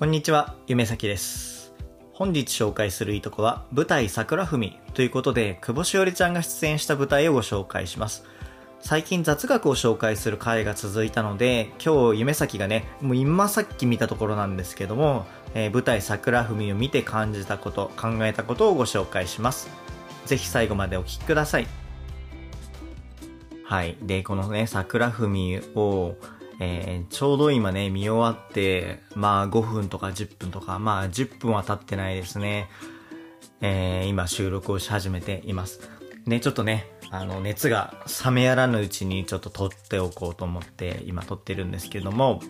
こんにちは、夢咲です。本日紹介するいとこは舞台桜文ということで、久保しおりちゃんが出演した舞台をご紹介します。最近雑学を紹介する回が続いたので、今日夢咲がね、もう今さっき見たところなんですけども、えー、舞台桜文を見て感じたこと、考えたことをご紹介します。ぜひ最後までお聴きください。はい。で、このね、桜文を、えー、ちょうど今ね、見終わって、まあ5分とか10分とか、まあ10分は経ってないですね。えー、今収録をし始めています。ね、ちょっとね、あの、熱が冷めやらぬうちにちょっと撮っておこうと思って今撮ってるんですけども、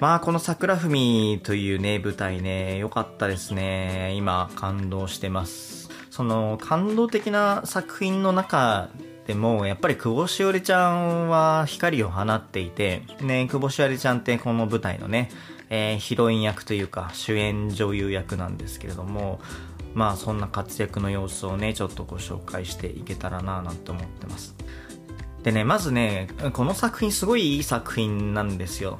まあこの桜文というね、舞台ね、良かったですね。今感動してます。その感動的な作品の中でも、やっぱり久保しおりちゃんは光を放っていて、ね、久保しおりちゃんってこの舞台のね、えー、ヒロイン役というか主演女優役なんですけれども、まあそんな活躍の様子をね、ちょっとご紹介していけたらなぁなんて思ってます。でね、まずね、この作品すごいいい作品なんですよ。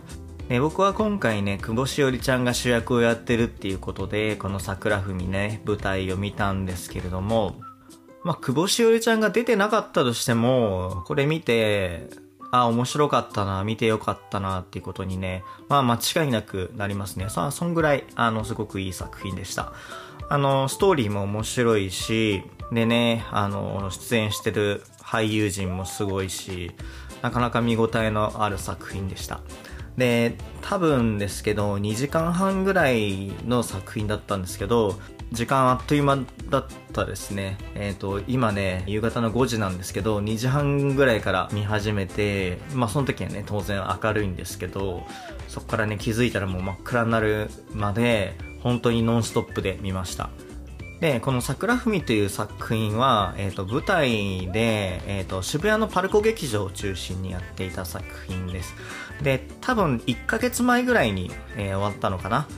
僕は今回ね、久保しおりちゃんが主役をやってるっていうことで、この桜文ね、舞台を見たんですけれども、まあ、久保しおりちゃんが出てなかったとしても、これ見て、あ、面白かったな、見てよかったな、っていうことにね、まあ間違いなくなりますね。さあ、そんぐらい、あの、すごくいい作品でした。あの、ストーリーも面白いし、でね、あの、出演してる俳優陣もすごいし、なかなか見応えのある作品でした。で、多分ですけど、2時間半ぐらいの作品だったんですけど、時間あっという間だったですね。えっ、ー、と、今ね、夕方の5時なんですけど、2時半ぐらいから見始めて、まあその時はね、当然明るいんですけど、そこからね、気づいたらもう真っ暗になるまで、本当にノンストップで見ました。で、この桜文という作品は、えっ、ー、と、舞台で、えっ、ー、と、渋谷のパルコ劇場を中心にやっていた作品です。で、多分1ヶ月前ぐらいに、えー、終わったのかな。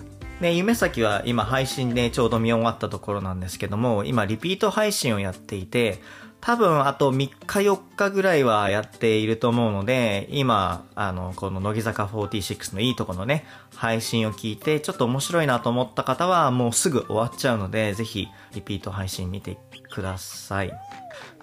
で、夢咲は今配信でちょうど見終わったところなんですけども、今リピート配信をやっていて、多分あと3日4日ぐらいはやっていると思うので、今、あの、この乃木坂46のいいとこのね、配信を聞いて、ちょっと面白いなと思った方はもうすぐ終わっちゃうので、ぜひリピート配信見てください。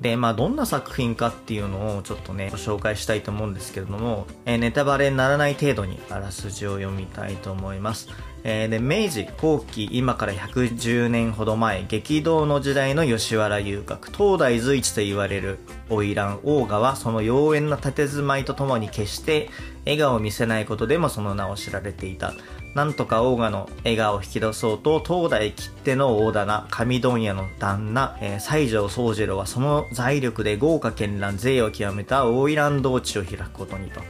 で、まあ、どんな作品かっていうのをちょっとね、ご紹介したいと思うんですけれども、え、ネタバレにならない程度にあらすじを読みたいと思います。で、明治後期、今から110年ほど前、激動の時代の吉原遊郭、東大随一と言われる花魁大賀は、その妖艶な佇まいとともに決して笑顔を見せないことでもその名を知られていた。なんとかオーガの笑顔を引き出そうと、東大切手の大棚、上問屋の旦那、えー、西条宗次郎はその財力で豪華絢爛、税を極めた大井蘭道地を開くことにと。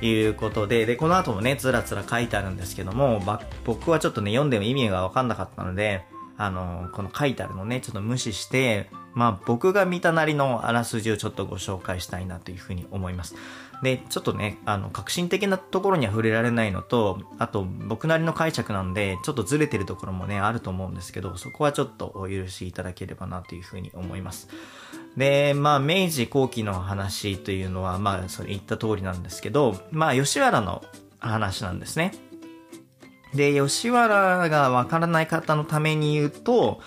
いうことで、で、この後もね、つらつら書いてあるんですけども、ま僕はちょっとね、読んでも意味がわかんなかったので、あの、この書いてあるのね、ちょっと無視して、まあ僕が見たなりのあらすじをちょっとご紹介したいなというふうに思います。で、ちょっとね、あの、革新的なところには触れられないのと、あと、僕なりの解釈なんで、ちょっとずれてるところもね、あると思うんですけど、そこはちょっとお許しいただければなというふうに思います。で、まあ、明治後期の話というのは、まあ、それ言った通りなんですけど、まあ、吉原の話なんですね。で、吉原がわからない方のために言うと、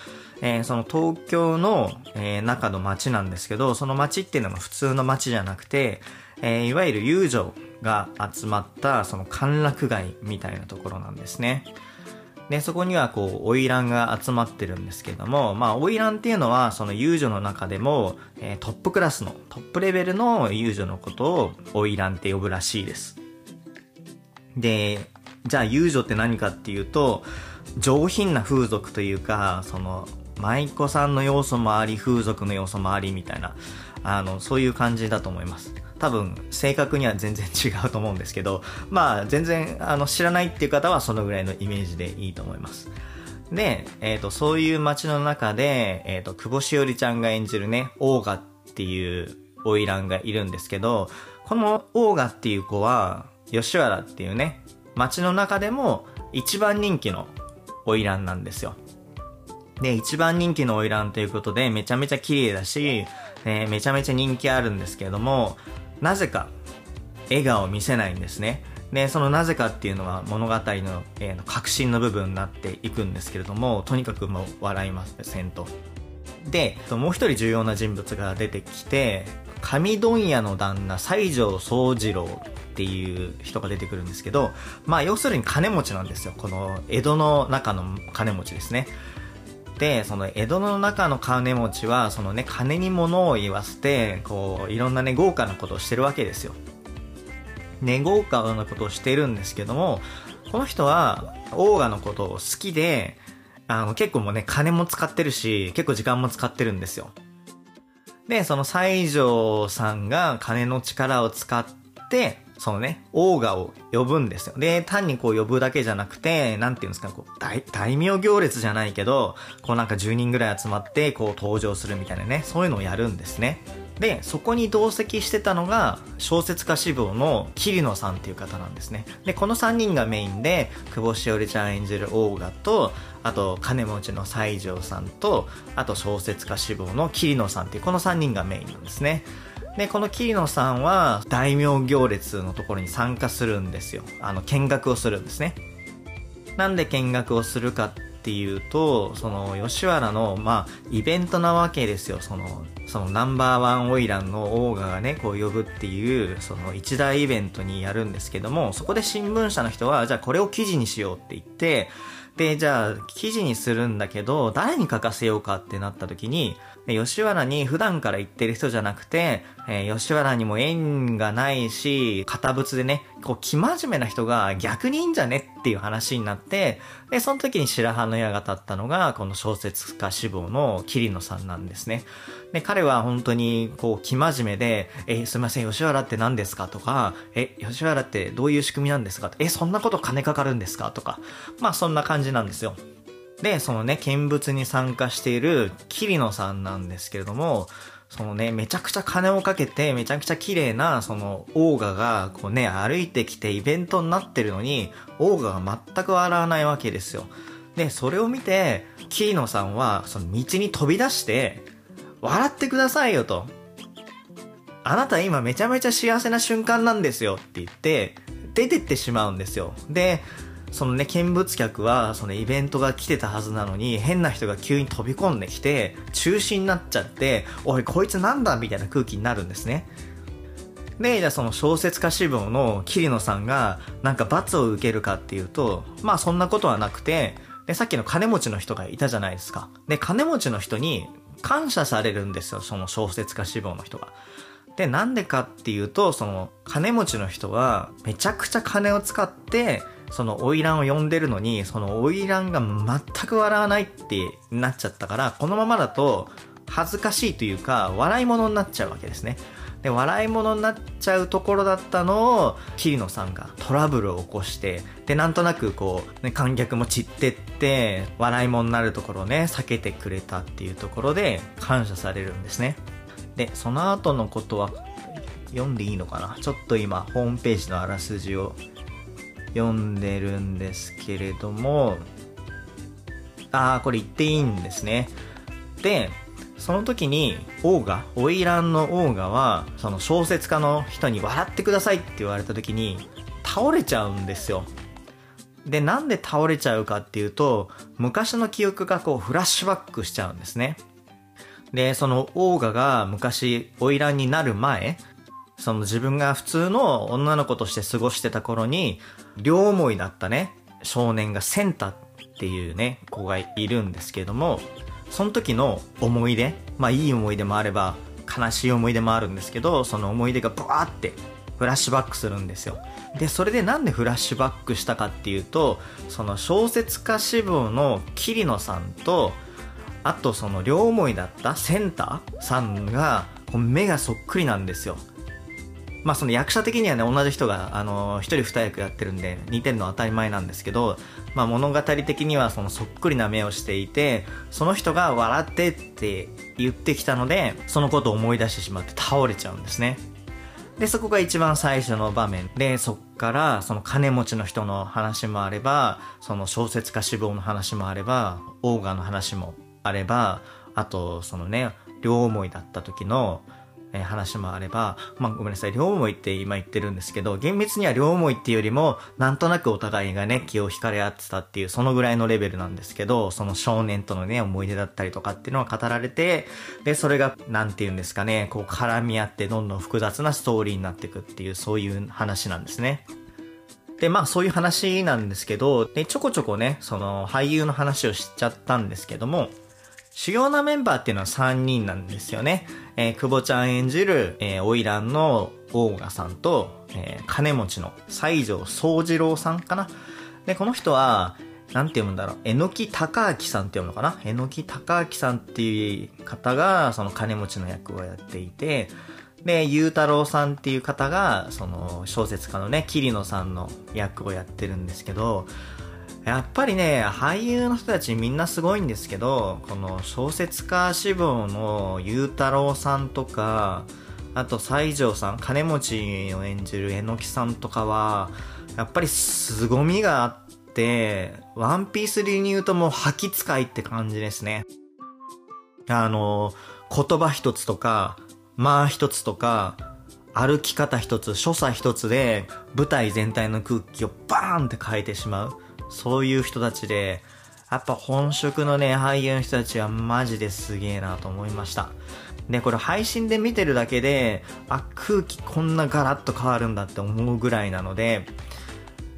えー、その東京の、えー、中の街なんですけど、その街っていうのは普通の街じゃなくて、えー、いわゆる遊女が集まったその歓楽街みたいなところなんですね。で、そこにはこう、花魁が集まってるんですけども、まあ、花魁っていうのは、その遊女の中でも、えー、トップクラスの、トップレベルの遊女のことを、花魁って呼ぶらしいです。で、じゃあ遊女って何かっていうと、上品な風俗というか、その、舞妓さんの要素もあり、風俗の要素もありみたいな、あの、そういう感じだと思います。多分、正確には全然違うと思うんですけど、まあ、全然、あの、知らないっていう方はそのぐらいのイメージでいいと思います。で、えっ、ー、と、そういう街の中で、えっ、ー、と、久保しおりちゃんが演じるね、オーガっていう花魁がいるんですけど、このオーガっていう子は、吉原っていうね、街の中でも一番人気の花魁なんですよ。で、一番人気の花魁ということで、めちゃめちゃ綺麗だし、えー、めちゃめちゃ人気あるんですけれども、なぜか、笑顔を見せないんですね。で、そのなぜかっていうのは物語の、えー、核心の部分になっていくんですけれども、とにかくもう笑いませんと。で、もう一人重要な人物が出てきて、上問屋の旦那、西条宗次郎っていう人が出てくるんですけど、まあ要するに金持ちなんですよ。この江戸の中の金持ちですね。で、その江戸の中の金持ちは、そのね、金に物を言わせて、こう、いろんなね、豪華なことをしてるわけですよ。ね、豪華なことをしてるんですけども、この人は、オーガのことを好きで、あの、結構もうね、金も使ってるし、結構時間も使ってるんですよ。で、その西条さんが金の力を使って、そのね、オーガを呼ぶんですよ。で、単にこう呼ぶだけじゃなくて、なんていうんですか、こう大、大名行列じゃないけど、こうなんか10人ぐらい集まって、こう登場するみたいなね、そういうのをやるんですね。で、そこに同席してたのが、小説家志望の桐野さんっていう方なんですね。で、この3人がメインで、久保しおりちゃん演じるオーガと、あと、金持ちの西条さんと、あと小説家志望の桐野さんっていう、この3人がメインなんですね。で、この桐野さんは、大名行列のところに参加するんですよ。あの、見学をするんですね。なんで見学をするかっていうと、その、吉原の、まあ、イベントなわけですよ。その、そのナンバーワンオイランのオーガがね、こう呼ぶっていう、その一大イベントにやるんですけども、そこで新聞社の人は、じゃあこれを記事にしようって言って、で、じゃあ記事にするんだけど、誰に書かせようかってなった時に、吉原に普段から行ってる人じゃなくて、えー、吉原にも縁がないし、堅物でね、こう、生真面目な人が逆にいいんじゃねっていう話になって、で、その時に白羽の矢が立ったのが、この小説家志望の桐野さんなんですね。で、彼は本当に、こう、生真面目で、えすいません、吉原って何ですかとか、え、吉原ってどういう仕組みなんですかえ、そんなこと金かかるんですかとか、まあそんな感じなんですよ。で、そのね、見物に参加している桐野さんなんですけれども、そのね、めちゃくちゃ金をかけて、めちゃくちゃ綺麗な、その、オーガが、こうね、歩いてきてイベントになってるのに、オーガが全く笑わないわけですよ。で、それを見て、桐野さんは、その道に飛び出して、笑ってくださいよと。あなた今めちゃめちゃ幸せな瞬間なんですよって言って、出てってしまうんですよ。で、そのね、見物客は、そのイベントが来てたはずなのに、変な人が急に飛び込んできて、中止になっちゃって、おい、こいつなんだみたいな空気になるんですね。で、じゃあその小説家志望の桐野さんが、なんか罰を受けるかっていうと、まあそんなことはなくて、で、さっきの金持ちの人がいたじゃないですか。で、金持ちの人に感謝されるんですよ、その小説家志望の人が。で、なんでかっていうと、その、金持ちの人は、めちゃくちゃ金を使って、その花魁を呼んでるのに、その花魁が全く笑わないってなっちゃったから、このままだと恥ずかしいというか、笑い物になっちゃうわけですね。で、笑い物になっちゃうところだったのを、桐野さんがトラブルを起こして、で、なんとなくこう、ね、観客も散ってって、笑い物になるところをね、避けてくれたっていうところで、感謝されるんですね。で、その後のことは、読んでいいのかな？ちょっと今、ホームページのあらすじを読んでるんですけれども、ああ、これ言っていいんですね。で、その時に、オーガ、オイランのオーガは、その小説家の人に笑ってくださいって言われた時に、倒れちゃうんですよ。で、なんで倒れちゃうかっていうと、昔の記憶がこうフラッシュバックしちゃうんですね。で、そのオーガが昔、オイランになる前、その自分が普通の女の子として過ごしてた頃に、両思いだったね、少年がセンタっていうね、子がいるんですけども、その時の思い出、まあいい思い出もあれば、悲しい思い出もあるんですけど、その思い出がブワーってフラッシュバックするんですよ。で、それでなんでフラッシュバックしたかっていうと、その小説家志望の桐野さんと、あとその両思いだったセンターさんが、目がそっくりなんですよ。まあその役者的にはね、同じ人が、あの、一人二役やってるんで、似てるのは当たり前なんですけど、まあ物語的にはそのそっくりな目をしていて、その人が笑ってって言ってきたので、そのことを思い出してしまって倒れちゃうんですね。で、そこが一番最初の場面で、そっから、その金持ちの人の話もあれば、その小説家志望の話もあれば、オーガの話もあれば、あと、そのね、両思いだった時の、え話もあれば、まあごめんなさい、両思いって今言ってるんですけど、厳密には両思いっていうよりも、なんとなくお互いがね、気を惹かれ合ってたっていう、そのぐらいのレベルなんですけど、その少年とのね、思い出だったりとかっていうのは語られて、で、それが、なんて言うんですかね、こう絡み合ってどんどん複雑なストーリーになっていくっていう、そういう話なんですね。で、まあそういう話なんですけど、で、ちょこちょこね、その俳優の話をしちゃったんですけども、主要なメンバーっていうのは3人なんですよね。えー、久保ちゃん演じる、えー、花魁の大賀さんと、えー、金持ちの西条宗次郎さんかな。で、この人は、なんて読むんだろう。えのき高明さんって読むのかなえのき高明さんっていう方が、その金持ちの役をやっていて、で、ゆうたろうさんっていう方が、その小説家のね、桐野さんの役をやってるんですけど、やっぱりね、俳優の人たちみんなすごいんですけど、この小説家志望のゆうたろうさんとか、あと西条さん、金持ちを演じる榎木さんとかは、やっぱり凄みがあって、ワンピース流に言うともう吐き使いって感じですね。あの、言葉一つとか、間一つとか、歩き方一つ、所作一つで舞台全体の空気をバーンって変えてしまう。そういう人たちで、やっぱ本職のね、俳優の人たちはマジですげえなと思いました。で、これ配信で見てるだけで、あ、空気こんなガラッと変わるんだって思うぐらいなので、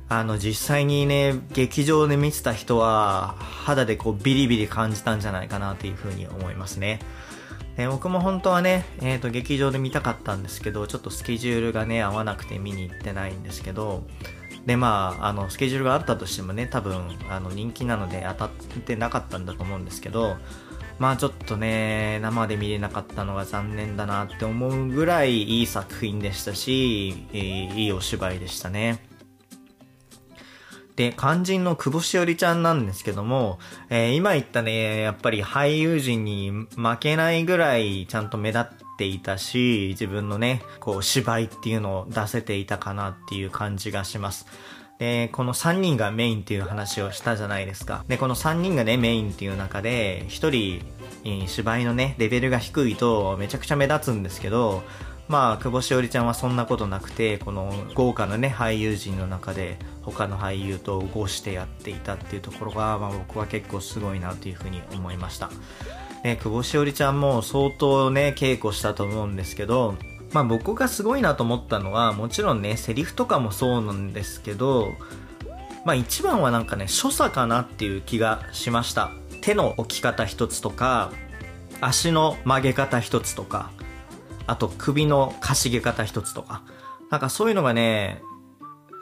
あの、実際にね、劇場で見てた人は、肌でこうビリビリ感じたんじゃないかなというふうに思いますね。で僕も本当はね、えっ、ー、と、劇場で見たかったんですけど、ちょっとスケジュールがね、合わなくて見に行ってないんですけど、で、まあ、あの、スケジュールがあったとしてもね、多分、あの、人気なので当たってなかったんだと思うんですけど、まあちょっとね、生で見れなかったのが残念だなって思うぐらいいい作品でしたし、いいお芝居でしたね。で、肝心の久保しおりちゃんなんですけども、えー、今言ったね、やっぱり俳優陣に負けないぐらいちゃんと目立っていたし、自分のね、こう芝居っていうのを出せていたかなっていう感じがします。で、この3人がメインっていう話をしたじゃないですか。で、この3人がね、メインっていう中で、1人、芝居のね、レベルが低いとめちゃくちゃ目立つんですけど、まあ、久保しおりちゃんはそんなことなくて、この豪華なね、俳優陣の中で、他の俳優と合してやっていたっていうところが、まあ僕は結構すごいなというふうに思いました。で、久保しおりちゃんも相当ね、稽古したと思うんですけど、まあ僕がすごいなと思ったのは、もちろんね、セリフとかもそうなんですけど、まあ一番はなんかね、所作かなっていう気がしました。手の置き方一つとか、足の曲げ方一つとか、あと首のかしげ方一つとか。なんかそういうのがね、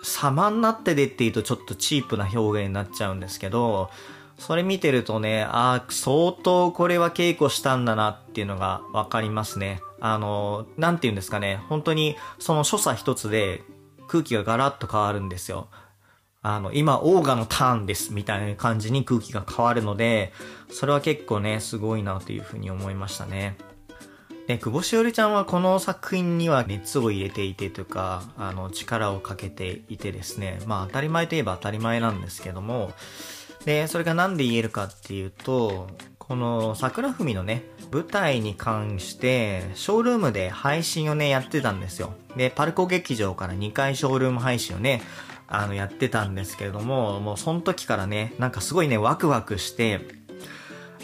様になってでっていうとちょっとチープな表現になっちゃうんですけど、それ見てるとね、ああ、相当これは稽古したんだなっていうのがわかりますね。あの、なんて言うんですかね、本当にその所作一つで空気がガラッと変わるんですよ。あの、今、オーガのターンです、みたいな感じに空気が変わるので、それは結構ね、すごいなというふうに思いましたね。で、久保しおりちゃんはこの作品には熱を入れていてというか、あの、力をかけていてですね、まあ当たり前といえば当たり前なんですけども、で、それがなんで言えるかっていうと、この桜文のね、舞台に関して、ショールームで配信をね、やってたんですよ。で、パルコ劇場から2回ショールーム配信をね、あの、やってたんですけれども、もうその時からね、なんかすごいね、ワクワクして、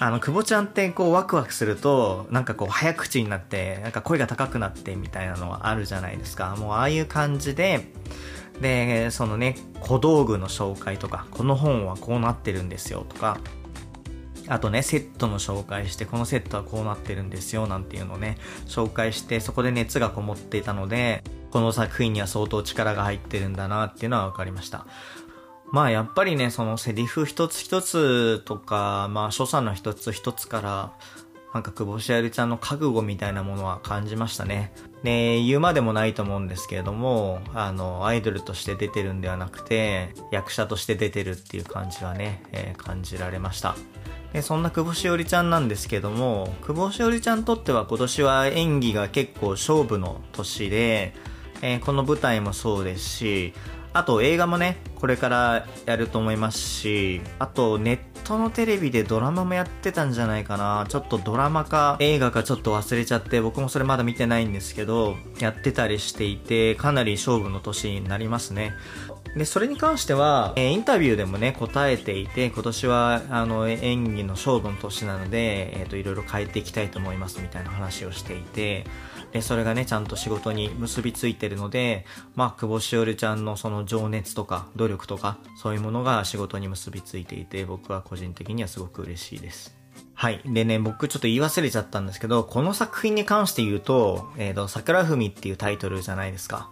あの、久保ちゃんってこうワクワクすると、なんかこう早口になって、なんか声が高くなってみたいなのはあるじゃないですか。もうああいう感じで、で、そのね、小道具の紹介とか、この本はこうなってるんですよとか、あとね、セットの紹介して、このセットはこうなってるんですよ、なんていうのをね、紹介して、そこで熱がこもっていたので、この作品には相当力が入ってるんだなっていうのは分かりました。まあやっぱりね、そのセリフ一つ一つとか、まあ所作の一つ一つから、なんか久保しありちゃんの覚悟みたいなものは感じましたね。で、言うまでもないと思うんですけれども、あの、アイドルとして出てるんではなくて、役者として出てるっていう感じはね、えー、感じられました。で、そんな久保しおりちゃんなんですけども、久保しおりちゃんにとっては今年は演技が結構勝負の年で、えー、この舞台もそうですし、あと映画もね、これからやると思いますし、あとネットのテレビでドラマもやってたんじゃないかな。ちょっとドラマか映画かちょっと忘れちゃって、僕もそれまだ見てないんですけど、やってたりしていて、かなり勝負の年になりますね。で、それに関しては、えー、インタビューでもね、答えていて、今年は、あの、演技の勝負の年なので、えっ、ー、と、いろいろ変えていきたいと思いますみたいな話をしていて、で、それがね、ちゃんと仕事に結びついてるので、まあ、久保しおりちゃんのその情熱とか、努力とか、そういうものが仕事に結びついていて、僕は個人的にはすごく嬉しいです。はい。でね、僕ちょっと言い忘れちゃったんですけど、この作品に関して言うと、えっ、ー、と、桜文っていうタイトルじゃないですか。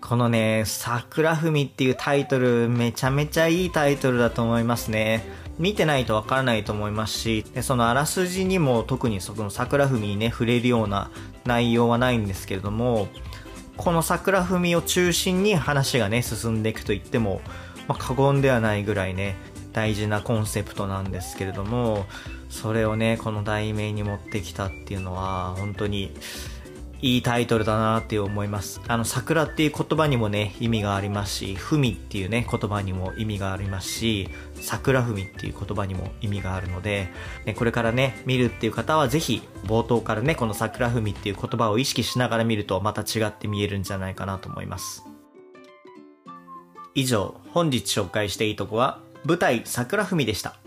このね、桜文っていうタイトル、めちゃめちゃいいタイトルだと思いますね。見てないとわからないと思いますし、でそのあらすじにも特にその桜文にね、触れるような内容はないんですけれども、この桜文を中心に話がね、進んでいくと言っても、まあ、過言ではないぐらいね、大事なコンセプトなんですけれども、それをね、この題名に持ってきたっていうのは、本当に、いいタイトルだなって思います。あの、桜っていう言葉にもね、意味がありますし、文っていうね、言葉にも意味がありますし、桜文っていう言葉にも意味があるので、ね、これからね、見るっていう方はぜひ、冒頭からね、この桜文っていう言葉を意識しながら見ると、また違って見えるんじゃないかなと思います。以上、本日紹介していいとこは、舞台桜文でした。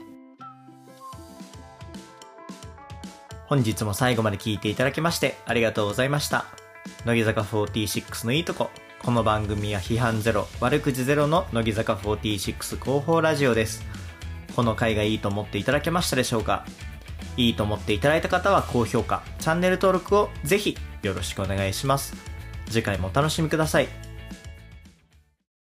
本日も最後まで聞いていただきましてありがとうございました。乃木坂46のいいとこ。この番組は批判ゼロ、悪口ゼロの乃木坂46広報ラジオです。この回がいいと思っていただけましたでしょうか？いいと思っていただいた方は高評価、チャンネル登録をぜひよろしくお願いします。次回もお楽しみください。